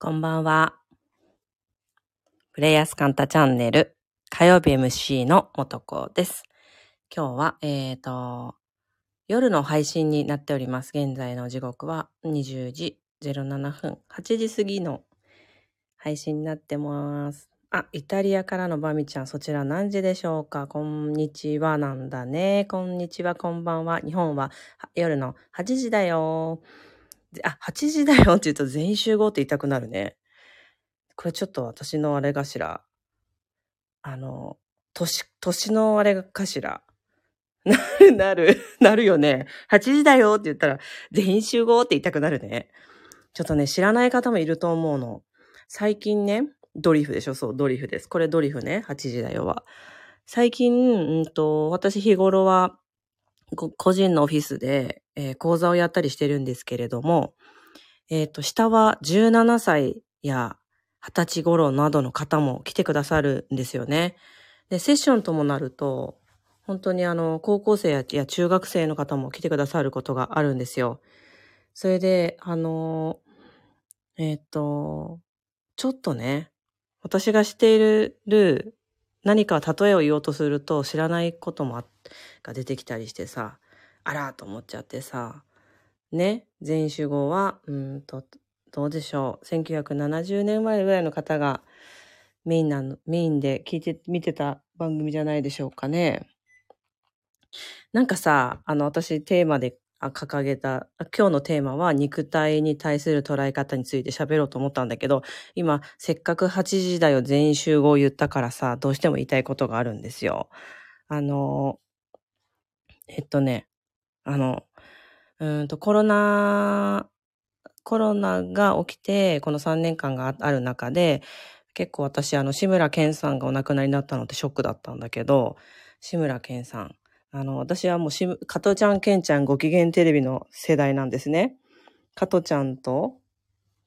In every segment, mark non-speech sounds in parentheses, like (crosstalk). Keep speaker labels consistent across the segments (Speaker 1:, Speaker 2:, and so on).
Speaker 1: こんばんは。プレイヤースカンタチャンネル火曜日 MC の元子です。今日は、えっ、と、夜の配信になっております。現在の時刻は20時07分、8時過ぎの配信になってます。あ、イタリアからのバミちゃん、そちら何時でしょうか？こんにちはなんだね。こんにちは、こんばんは。日本は夜の8時だよ。あ、8時だよって言うと全員集合って言いたくなるね。これちょっと私のあれかしら。あの、年、年のあれかしら。(laughs) なる、なる、なるよね。8時だよって言ったら全員集合って言いたくなるね。ちょっとね、知らない方もいると思うの。最近ね、ドリフでしょ？そう、ドリフです。これドリフね。8時だよは。最近、うんと、私日頃は、個人のオフィスで、えー講座をやったりしてるんですけれども、えっ、と、下は17歳や20歳頃などの方も来てくださるんですよね。で、セッションともなると、本当にあの、高校生やや中学生の方も来てくださることがあるんですよ。それで、あの、えっ、と、ちょっとね、私がしている何か例えを言おうとすると知らないこともが出てきたりしてさ、あらと思っちゃってさ、ね、全員集合は、うんと、どうでしょう。1970年前ぐらいの方がメインなの、メインで聞いて、見てた番組じゃないでしょうかね。なんかさ、あの、私テーマで掲げた、今日のテーマは肉体に対する捉え方について喋ろうと思ったんだけど、今、せっかく8時だよ全員集合言ったからさ、どうしても言いたいことがあるんですよ。あの、えっとね、あの、うんと、コロナ、コロナが起きて、この3年間がある中で、結構私、あの、志村けんさんがお亡くなりになったのってショックだったんだけど、志村けんさん。あの、私はもうし、加トちゃん、けんちゃん、ご機嫌テレビの世代なんですね。加トちゃんと、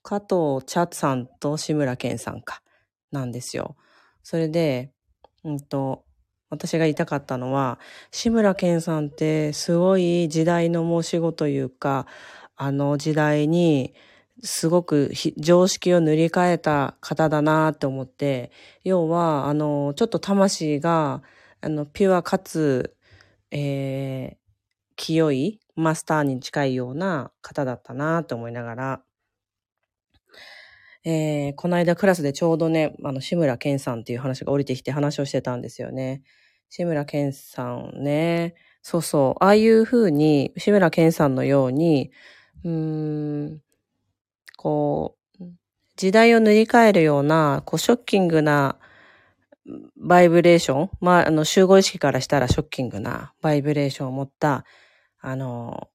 Speaker 1: 加藤茶さんと志村けんさんか、なんですよ。それで、うんと、私が言いたかったのは、志村けんさんってすごい時代の申し子というか、あの時代にすごく常識を塗り替えた方だなって思って、要は、あの、ちょっと魂が、あの、ピュアかつ、えー、清いマスターに近いような方だったなって思いながら、えー、この間クラスでちょうどね、あの、志村けんさんっていう話が降りてきて話をしてたんですよね。志村けんさんね。そうそう。ああいう風に、志村けんさんのように、うーん、こう、時代を塗り替えるような、こう、ショッキングなバイブレーション、まあ、あの、集合意識からしたらショッキングなバイブレーションを持った、あの、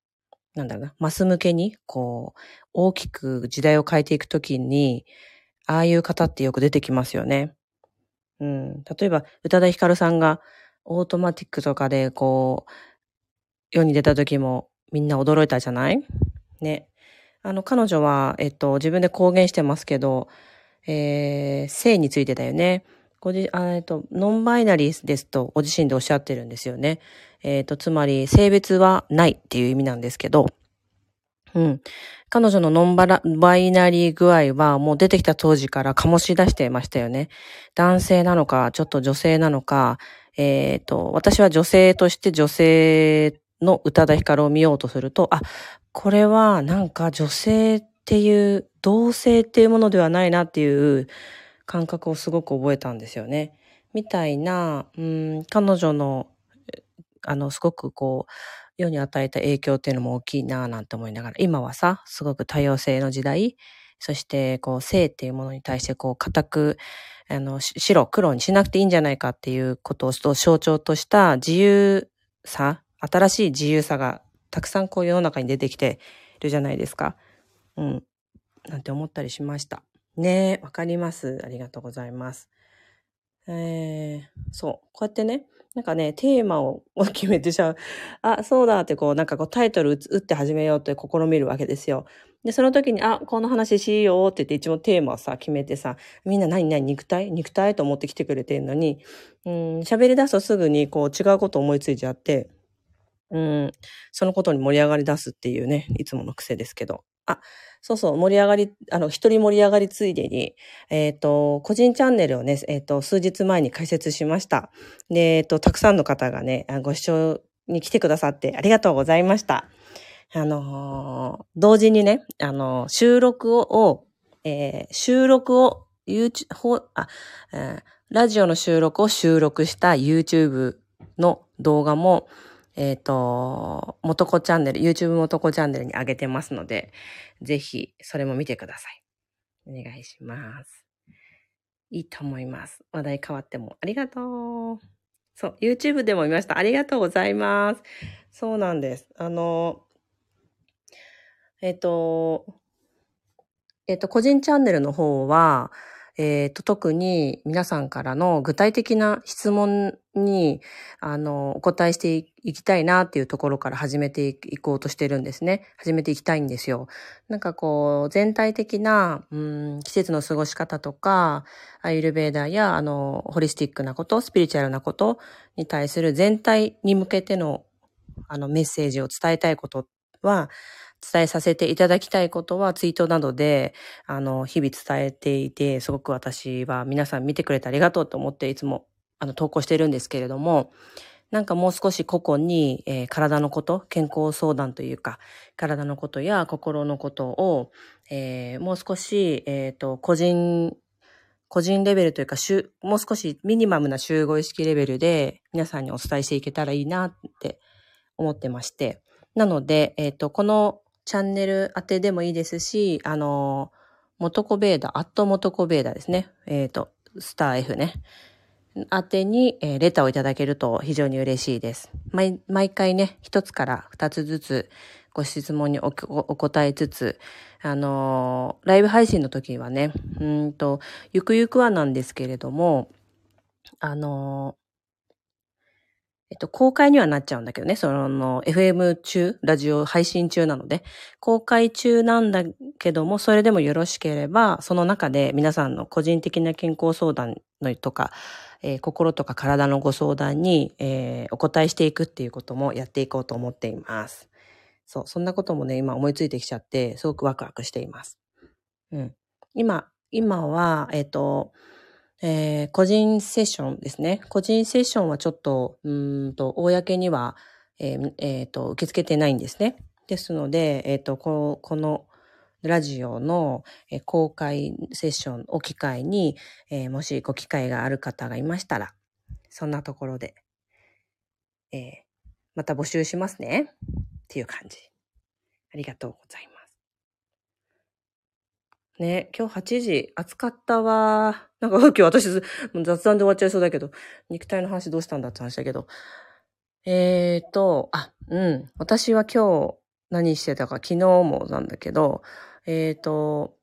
Speaker 1: なんだろうな、マス向けに、こう、大きく時代を変えていくときに、ああいう方ってよく出てきますよね。うん。例えば、宇多田ヒカルさんが、オートマティックとかで、こう、世に出た時も、みんな驚いたじゃない？ね。あの、彼女は、えっと、自分で公言してますけど、えー、性についてだよね。ごじえっと、ノンバイナリーですと、ご自身でおっしゃってるんですよね。えっと、つまり、性別はないっていう意味なんですけど、うん。彼女のノンバラバイナリー具合はもう出てきた当時から醸し出してましたよね。男性なのか、ちょっと女性なのか、えっ、と、私は女性として女性の宇多田ヒカルを見ようとすると、あ、これはなんか女性っていう、同性っていうものではないなっていう感覚をすごく覚えたんですよね。みたいな、うん、彼女の、あの、すごくこう、世に与えた影響っていうのも大きいなぁなんて思いながら、今はさ、すごく多様性の時代、そして、こう、性っていうものに対して、こう、固く、あの、白、黒にしなくていいんじゃないかっていうことを象徴とした自由さ、新しい自由さがたくさんこう世の中に出てきてるじゃないですか。うん。なんて思ったりしました。ねえ、わかります。ありがとうございます。えー、そう。こうやってね、なんかね、テーマを決めてじゃあ、あ、そうだってこう、なんかこうタイトル打って始めようって試みるわけですよ。で、その時に、あ、この話しようって言って一応テーマをさ、決めてさ、みんな何何肉体肉体と思って来てくれてるのに、うん、喋り出すとすぐにこう違うこと思いついちゃって、うん、そのことに盛り上がり出すっていうね、いつもの癖ですけど。あ、そうそう、盛り上がり、あの、一人盛り上がりついでに、えっ、と、個人チャンネルをね、えっ、と、数日前に開設しました。で、えっ、と、たくさんの方がね、ご視聴に来てくださってありがとうございました。あの同時にね、あの収録を、えー、収録を、YouTube、あ、え、ラジオの収録を収録した YouTube の動画も、えっ、ー、と、もとこチャンネル、YouTube もとこチャンネルに上げてますので、ぜひ、それも見てください。お願いします。いいと思います。話題変わっても。ありがとう。そう、YouTube でも見ました。ありがとうございます。そうなんです。あの、えっ、ー、と、えっ、ー、と、個人チャンネルの方は、えっ、ー、と、特に皆さんからの具体的な質問に、あの、お答えしていきたいなっていうところから始めていこうとしてるんですね。始めていきたいんですよ。なんかこう、全体的な、うん、季節の過ごし方とか、アイルベーダーや、あの、ホリスティックなこと、スピリチュアルなことに対する全体に向けての、あの、メッセージを伝えたいことは、伝えさせていただきたいことはツイートなどで、あの、日々伝えていて、すごく私は皆さん見てくれてありがとうと思っていつも、あの、投稿してるんですけれども、なんかもう少し個々に、えー、体のこと、健康相談というか、体のことや心のことを、えー、もう少し、えっ、ー、と、個人、個人レベルというか、もう少しミニマムな集合意識レベルで皆さんにお伝えしていけたらいいなって思ってまして。なので、えっ、と、このチャンネル宛てでもいいですし、あの、元子ベーダ、アット元子ベーダですね。えっ、ー、と、スター F ね。宛てに、えー、レターをいただけると非常に嬉しいです。毎毎回ね、一つから二つずつご質問にお答えつつ、あのー、ライブ配信の時はね、うんと、ゆくゆくはなんですけれども、あのえっと、公開にはなっちゃうんだけどね、その、FM 中、ラジオ配信中なので、公開中なんだけども、それでもよろしければ、その中で皆さんの個人的な健康相談のとか、えー、心とか体のご相談に、えー、お答えしていくっていうこともやっていこうと思っています。そう、そんなこともね、今思いついてきちゃって、すごくワクワクしています。うん。今、今は、えっ、ー、と、えー、個人セッションですね。個人セッションはちょっと、うんと、公には、えーえー、と、受け付けてないんですね。ですので、えっ、ー、と、この、ラジオの、えー、公開セッションを機会に、えー、もしご機会がある方がいましたら、そんなところで、えー、また募集しますね。っていう感じ。ありがとうございます。ね、今日8時、暑かったわ。なんか (laughs) 今日私雑談で終わっちゃいそうだけど、肉体の話どうしたんだって話だけど。えーと、あ、うん。私は今日何してたか、昨日もなんだけど、えーと、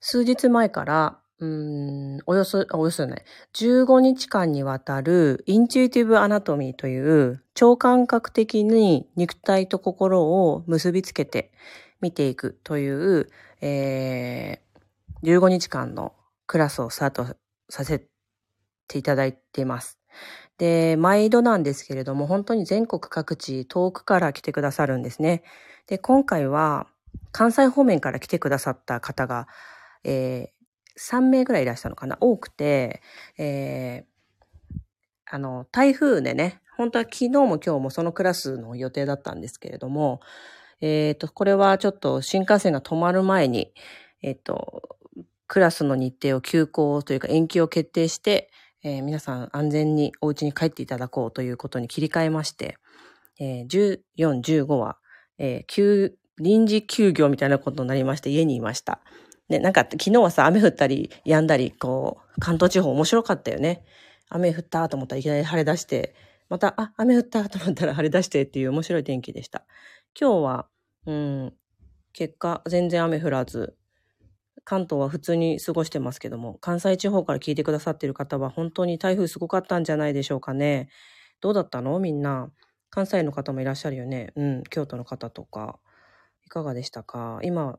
Speaker 1: 数日前から、うん、およそ、およそね、15日間にわたるインチュイティブアナトミーという超感覚的に肉体と心を結びつけて見ていくという、えー、15日間のクラスをスタートさせていただいています。で、毎度なんですけれども、本当に全国各地遠くから来てくださるんですね。で、今回は関西方面から来てくださった方が、えー、3名ぐらいいらっしゃるのかな？多くて、えー、あの、台風でね、本当は昨日も今日もそのクラスの予定だったんですけれども、えっ、ー、と、これはちょっと新幹線が止まる前に、えっ、ー、と、クラスの日程を休校というか延期を決定して、えー、皆さん安全にお家に帰っていただこうということに切り替えまして、えー、14、15は、えー、臨時休業みたいなことになりまして家にいました。で、なんか昨日はさ、雨降ったり止んだり、こう、関東地方面白かったよね。雨降ったと思ったらいきなり晴れ出して、また、あ、雨降ったと思ったら晴れ出してっていう面白い天気でした。今日は、うん。結果、全然雨降らず、関東は普通に過ごしてますけども、関西地方から聞いてくださっている方は本当に台風すごかったんじゃないでしょうかね。どうだったの？みんな。関西の方もいらっしゃるよね。うん。京都の方とか。いかがでしたか？今、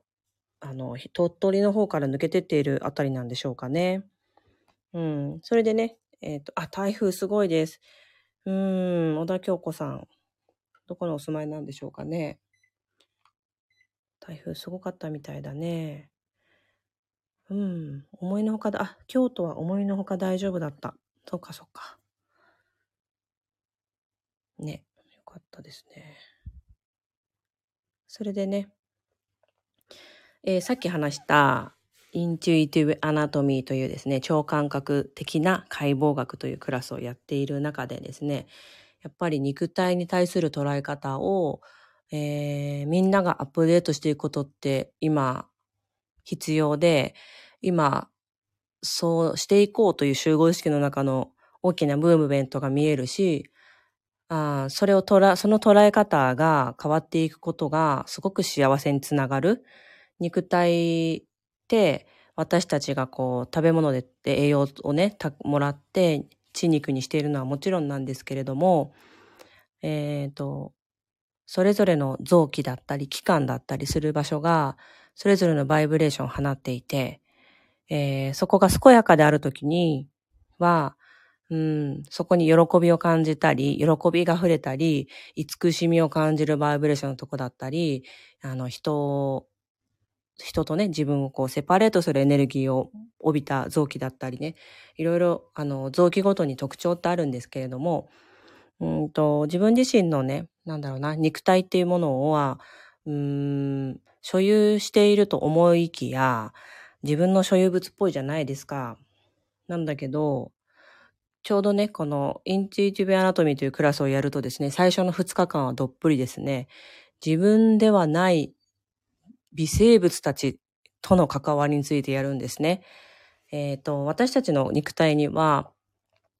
Speaker 1: あの、鳥取の方から抜けてっているあたりなんでしょうかね。うん。それでね、えっ、ー、と、あ、台風すごいです。うん。小田京子さん。どこのお住まいなんでしょうかね。台風すごかったみたいだね。うん。思いのほかだ、あ、京都は思いのほか大丈夫だった。そうか、そうか。ね。よかったですね。それでね、えー、さっき話したインチュイティブアナトミーというですね、超感覚的な解剖学というクラスをやっている中でですね、やっぱり肉体に対する捉え方を、えー、みんながアップデートしていくことって今必要で、今、そうしていこうという集合意識の中の大きなムーブメントが見えるし、あそれを捉その捉え方が変わっていくことがすごく幸せにつながる。肉体って私たちがこう食べ物で栄養をね、もらって血肉にしているのはもちろんなんですけれども、えっ、ー、と、それぞれの臓器だったり器官だったりする場所がそれぞれのバイブレーションを放っていて、えー、そこが健やかであるときには、うん、そこに喜びを感じたり、喜びが溢れたり、慈しみを感じるバイブレーションのとこだったり、あの、人人とね、自分をこうセパレートするエネルギーを帯びた臓器だったりね、いろいろ、あの、臓器ごとに特徴ってあるんですけれども、うんと、自分自身のね、なんだろうな、肉体っていうものは、うーん、所有していると思いきや、自分の所有物っぽいじゃないですか。なんだけど、ちょうどね、このインチュイティブアナトミーというクラスをやるとですね、最初の2日間はどっぷりですね、自分ではない微生物たちとの関わりについてやるんですね。えっ、ー、と、私たちの肉体には、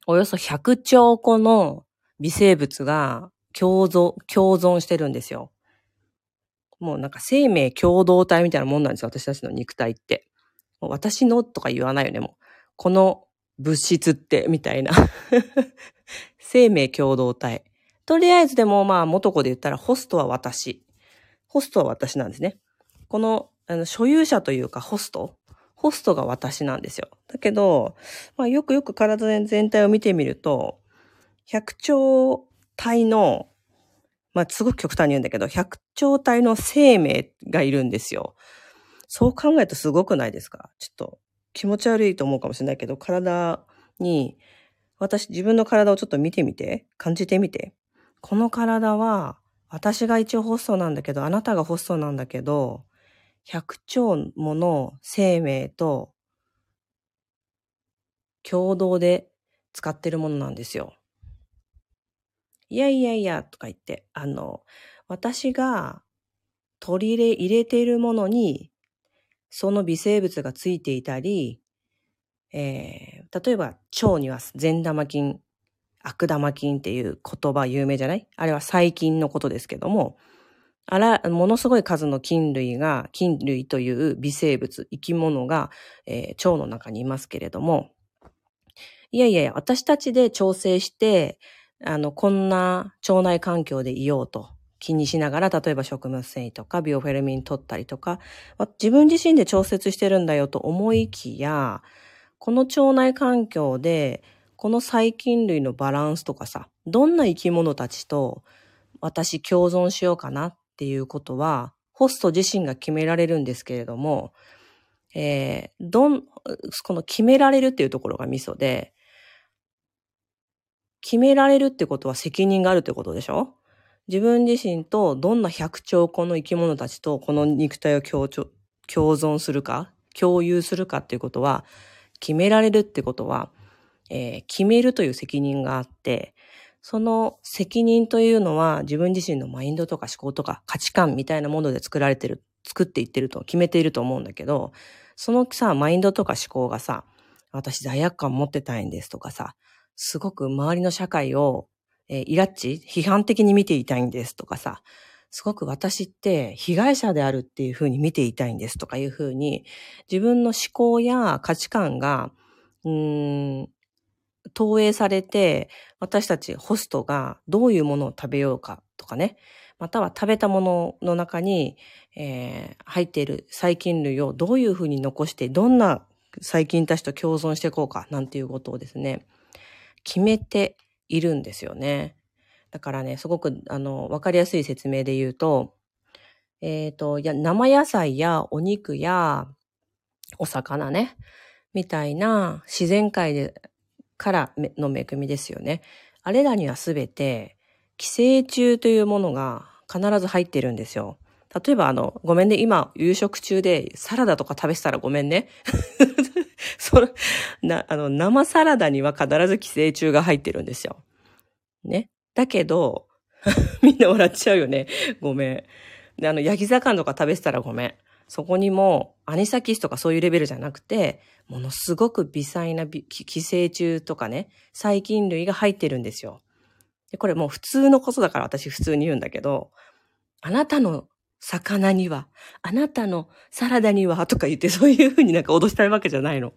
Speaker 1: およそ100兆個の微生物が共存、共存してるんですよ。もうなんか生命共同体みたいなもんなんですよ、私たちの肉体って。もう私のとか言わないよね、もう。この物質って、みたいな。(laughs) 生命共同体。とりあえずでもまあ元子で言ったらホストは私。ホストは私なんですね。この、あの、所有者というかホスト、ホストが私なんですよ。だけど、まあ、よくよく体全体を見てみると、100兆体の、まあ、すごく極端に言うんだけど、100兆体の生命がいるんですよ。そう考えるとすごくないですか？ちょっと気持ち悪いと思うかもしれないけど、体に、私、自分の体をちょっと見てみて、感じてみて。この体は、私が一応ホストなんだけど、あなたがホストなんだけど、100兆もの生命と共同で使ってるものなんですよ。いやいやいや、とか言って、あの、私が取り入れ、ているものに、その微生物がついていたり、えー、例えば腸には善玉菌、悪玉菌っていう言葉有名じゃない？あれは細菌のことですけども、あら、ものすごい数の菌類が、菌類という微生物、生き物が、えー、腸の中にいますけれども、いやいやいや、私たちで調整して、あの、こんな腸内環境でいようと気にしながら、例えば食物繊維とかビオフェルミン取ったりとか、自分自身で調節してるんだよと思いきや、この腸内環境で、この細菌類のバランスとかさ、どんな生き物たちと私共存しようかなっていうことは、ホスト自身が決められるんですけれども、えー、どん、この決められるっていうところがミソで、決められるってことは責任があるってことでしょ？自分自身とどんな百兆個の生き物たちとこの肉体を共共存するか、共有するかっていうことは、決められるってことは、えー、決めるという責任があって、その責任というのは自分自身のマインドとか思考とか価値観みたいなもので作られてる、作っていってると決めていると思うんだけど、そのさ、マインドとか思考がさ、私罪悪感持ってたいんですとかさ、すごく周りの社会を、えー、イラッチ批判的に見ていたいんですとかさ、すごく私って被害者であるっていうふうに見ていたいんですとかいうふうに、自分の思考や価値観が、うーん、投影されて、私たちホストがどういうものを食べようかとかね、または食べたものの中に、えー、入っている細菌類をどういうふうに残して、どんな細菌たちと共存していこうか、なんていうことをですね、決めているんですよね。だからね、すごく、あの、わかりやすい説明で言うと、えっ、と、や、生野菜やお肉やお魚ね、みたいな自然界でからの恵みですよね。あれらにはすべて寄生虫というものが必ず入ってるんですよ。例えばあの、ごめんね、今夕食中でサラダとか食べてたらごめんね。(laughs) (laughs) それ、な、あの、生サラダには必ず寄生虫が入ってるんですよ。ね。だけど、(laughs) みんな笑っちゃうよね。ごめん。で、あの、焼き魚とか食べてたらごめん。そこにも、アニサキスとかそういうレベルじゃなくて、ものすごく微細な寄生虫とかね、細菌類が入ってるんですよ。でこれもう普通のことだから私普通に言うんだけど、あなたの魚には、あなたのサラダには、とか言ってそういうふうになんか脅したいわけじゃないの。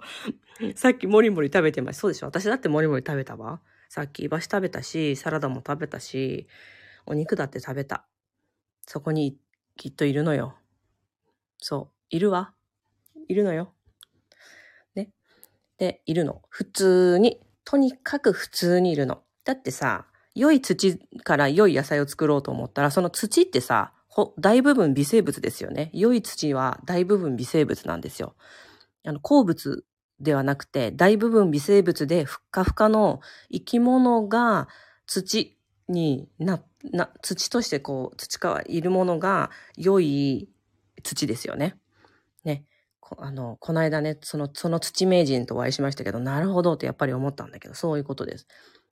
Speaker 1: さっきもりもり食べてました。そうでしょ私だってもりもり食べたわ。さっきイワシ食べたし、サラダも食べたし、お肉だって食べた。そこにきっといるのよ。そう。いるわ。いるのよ。ね。で、いるの。普通に、とにかく普通にいるの。だってさ、良い土から良い野菜を作ろうと思ったら、その土ってさ、大部分微生物ですよね。良い土は大部分微生物なんですよ。あの、鉱物ではなくて、大部分微生物でふっかふかの生き物が土にな、な、土としてこう、土からいるものが良い土ですよね。ね。あの、この間ね、その、その土名人とお会いしましたけど、なるほどってやっぱり思ったんだけど、そういうことです。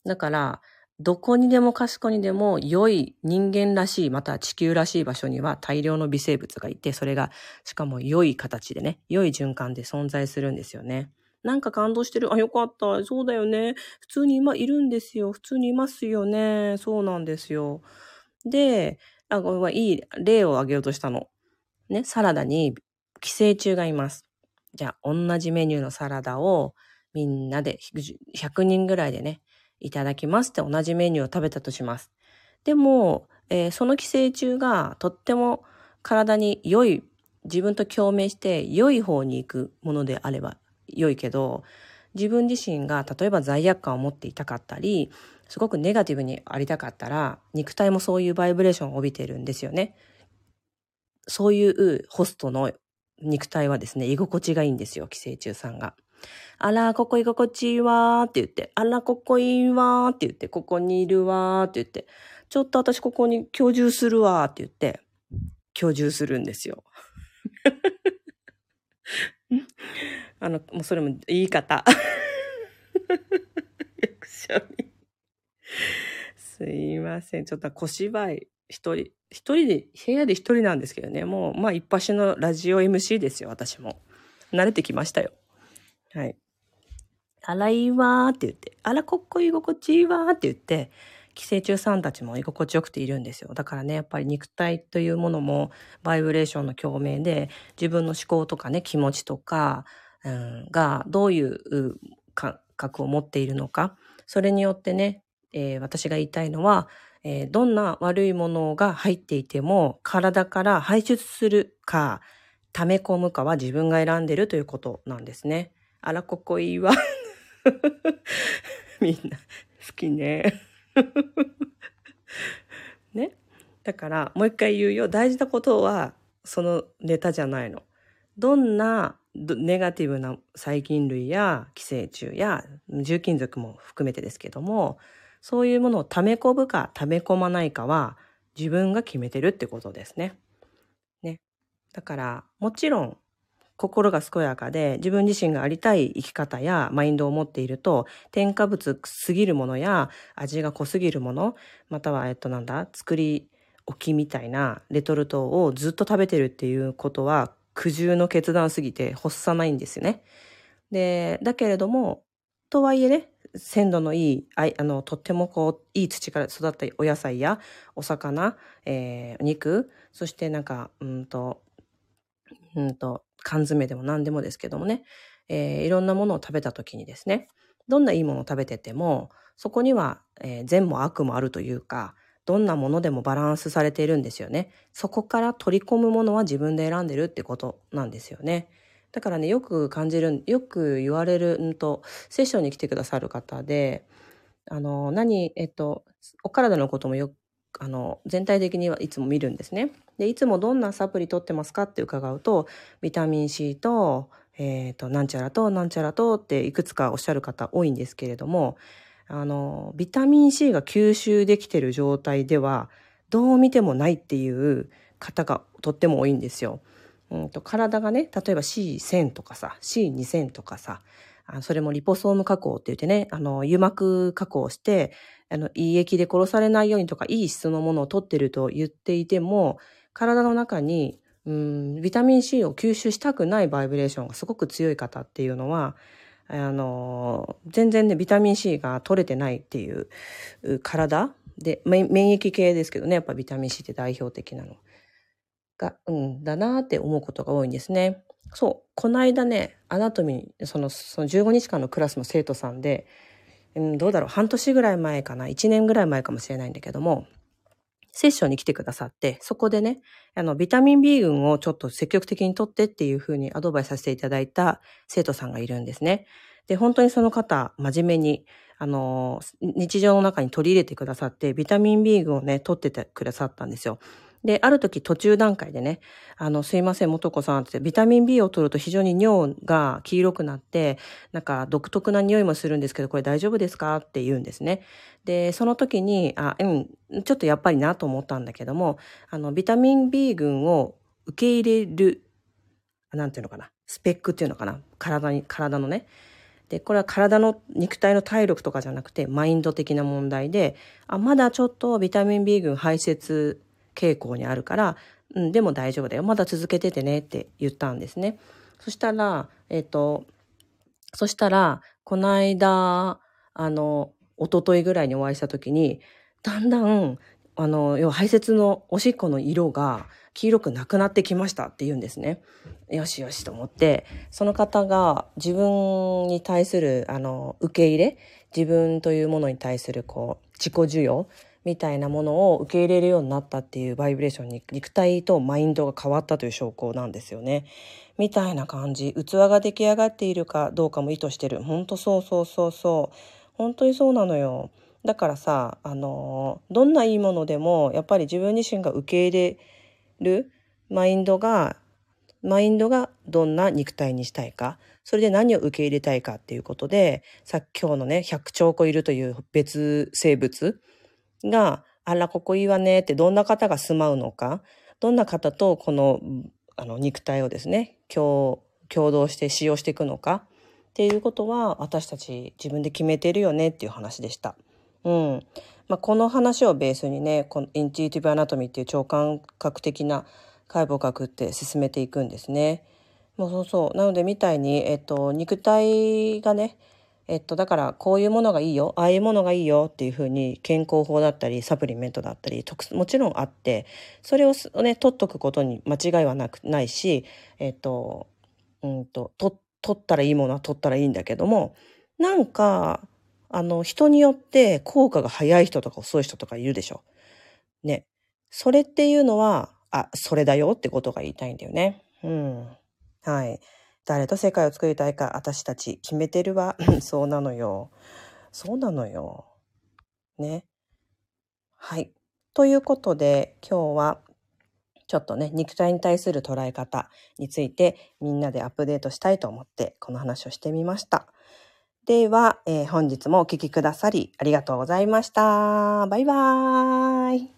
Speaker 1: だから、どこにでもかしこにでも良い人間らしい、また地球らしい場所には大量の微生物がいて、それがしかも良い形でね、良い循環で存在するんですよね。なんか感動してる。あ、よかった。そうだよね。普通に今いるんですよ。普通にいますよね。そうなんですよ。で、あ、ごめん、いい例を挙げようとしたの。ね、サラダに寄生虫がいます。じゃあ、同じメニューのサラダをみんなで100人ぐらいでね、いただきますって同じメニューを食べたとします。でも、えー、その寄生虫がとっても体に良い、自分と共鳴して良い方に行くものであれば良いけど、自分自身が例えば罪悪感を持っていたかったり、すごくネガティブにありたかったら、肉体もそういうバイブレーションを帯びてるんですよね。そういうホストの肉体はですね、居心地がいいんですよ、寄生虫さんが。あら、ここ居心地いいわーって言って、あら、ここいいわーって言って、ここにいるわーって言って、ちょっと私ここに居住するわーって言って、居住するんですよ。(laughs) あの、もうそれも言い方。役所に。すいません。ちょっと小芝居、一人、一人で、部屋で一人なんですけどね。もう、まあ一発のラジオ MC ですよ、私も。慣れてきましたよ。はい。あら、いいわーって言って、あら、こっこいい心地いいわーって言って、寄生虫さんたちも居心地よくているんですよ。だからね、やっぱり肉体というものもバイブレーションの共鳴で、自分の思考とかね、気持ちとか、うん、がどういう感覚を持っているのか、それによってね、えー、私が言いたいのは、えー、どんな悪いものが入っていても体から排出するか、溜め込むかは自分が選んでるということなんですね。あら、ここいいわ。(laughs) みんな好きね。(laughs) ね。だから、もう一回言うよ。大事なことは、そのネタじゃないの。どんなネガティブな細菌類や寄生虫や重金属も含めてですけども、そういうものを溜め込むか溜め込まないかは自分が決めてるってことですね。ね。だから、もちろん心が健やかで自分自身がありたい生き方やマインドを持っていると添加物すぎるものや味が濃すぎるものまたはえっとなんだ作り置きみたいなレトルトをずっと食べてるっていうことは苦渋の決断すぎて欲さないんですよね。でだけれどもとはいえね鮮度のいいああのとってもこういい土から育ったお野菜やお魚、えー、肉そしてなんかうんとうんと缶詰でも何でもですけどもね、えー、いろんなものを食べた時にですね、どんないいものを食べてても、そこには、えー、善も悪もあるというか、どんなものでもバランスされているんですよね。そこから取り込むものは自分で選んでるってことなんですよね。だからね、よく感じる、よく言われる、んと、セッションに来てくださる方で、あの、何、えっと、お体のこともよあの、全体的にはいつも見るんですね。で、いつもどんなサプリ取ってますかって伺うと、ビタミン C と、えっ、ー、と、なんちゃらと、なんちゃらとっていくつかおっしゃる方多いんですけれども、あの、ビタミン C が吸収できてる状態では、どう見てもないっていう方がとっても多いんですよ。うんと体がね、例えば C1000 とかさ、C2000 とかさ、あそれもリポソーム加工って言ってね、あの、油膜加工して、あの、いい液で殺されないようにとか、いい質のものを取ってると言っていても、体の中に、うん、ビタミン C を吸収したくないバイブレーションがすごく強い方っていうのは、あの、全然ね、ビタミン C が取れてないっていう体で、免疫系ですけどね、やっぱビタミン C って代表的なのが、うん、だなって思うことが多いんですね。そう。この間ね、アナトミー、その、その15日間のクラスの生徒さんで、うん、どうだろう、半年ぐらい前かな、1年ぐらい前かもしれないんだけども、セッションに来てくださって、そこでね、あの、ビタミン B 群をちょっと積極的にとってっていうふうにアドバイスさせていただいた生徒さんがいるんですね。で、本当にその方、真面目に、あの、日常の中に取り入れてくださって、ビタミン B 群をね、取っててくださったんですよ。で、ある時途中段階でね、あの、すいません、元子さんって、ビタミン B を取ると非常に尿が黄色くなって、なんか独特な匂いもするんですけど、これ大丈夫ですか？って言うんですね。で、その時に、あ、うん、ちょっとやっぱりなと思ったんだけども、あの、ビタミン B 群を受け入れる、なんていうのかな、スペックっていうのかな、体に、体のね。で、これは体の肉体の体力とかじゃなくて、マインド的な問題で、あ、まだちょっとビタミン B 群排泄傾向にあるから、うん、でも大丈夫だよ。まだ続けててねって言ったんですね。そしたら、えっ、ー、と、そしたら、この間、あの、一昨日ぐらいにお会いした時に、だんだん、あの、要は排泄のおしっこの色が黄色くなくなってきましたって言うんですね。よしよしと思って、その方が自分に対する、あの、受け入れ、自分というものに対する、こう、自己需要みたいなものを受け入れるようになったっていうバイブレーションに肉体とマインドが変わったという証拠なんですよね。みたいな感じ。器が出来上がっているかどうかも意図してる。ほんとそうそうそうそう。本当にそうなのよ。だからさ、あの、どんないいものでも、やっぱり自分自身が受け入れるマインドが、マインドがどんな肉体にしたいか、それで何を受け入れたいかっていうことで、さっき今日のね、100兆個いるという別生物が、あら、ここいいわねってどんな方が住まうのか、どんな方とこの、あの、肉体をですね、共、共同して使用していくのかっていうことは、私たち自分で決めてるよねっていう話でした。うん。まあ、この話をベースにね、このインチュイティブアナトミーっていう超感覚的な解剖学って進めていくんですね。もうそうそう。なので、みたいに、えっと、肉体がね、えっと、だからこういうものがいいよ、ああいうものがいいよっていうふうに健康法だったり、サプリメントだったり、もちろんあって、それをね、取っとくことに間違いはなく、ないし、えっと、うんと、と、取ったらいいものは取ったらいいんだけども、なんか、あの、人によって効果が早い人とか遅い人とかいるでしょ。ね。それっていうのは、あ、それだよってことが言いたいんだよね。うん。はい。誰と世界を作りたいか私たち決めてるわ。(laughs) そうなのよ。そうなのよ。ね。はい。ということで今日はちょっとね、肉体に対する捉え方についてみんなでアップデートしたいと思ってこの話をしてみました。では、えー、本日もお聴きくださりありがとうございました。バイバーイ。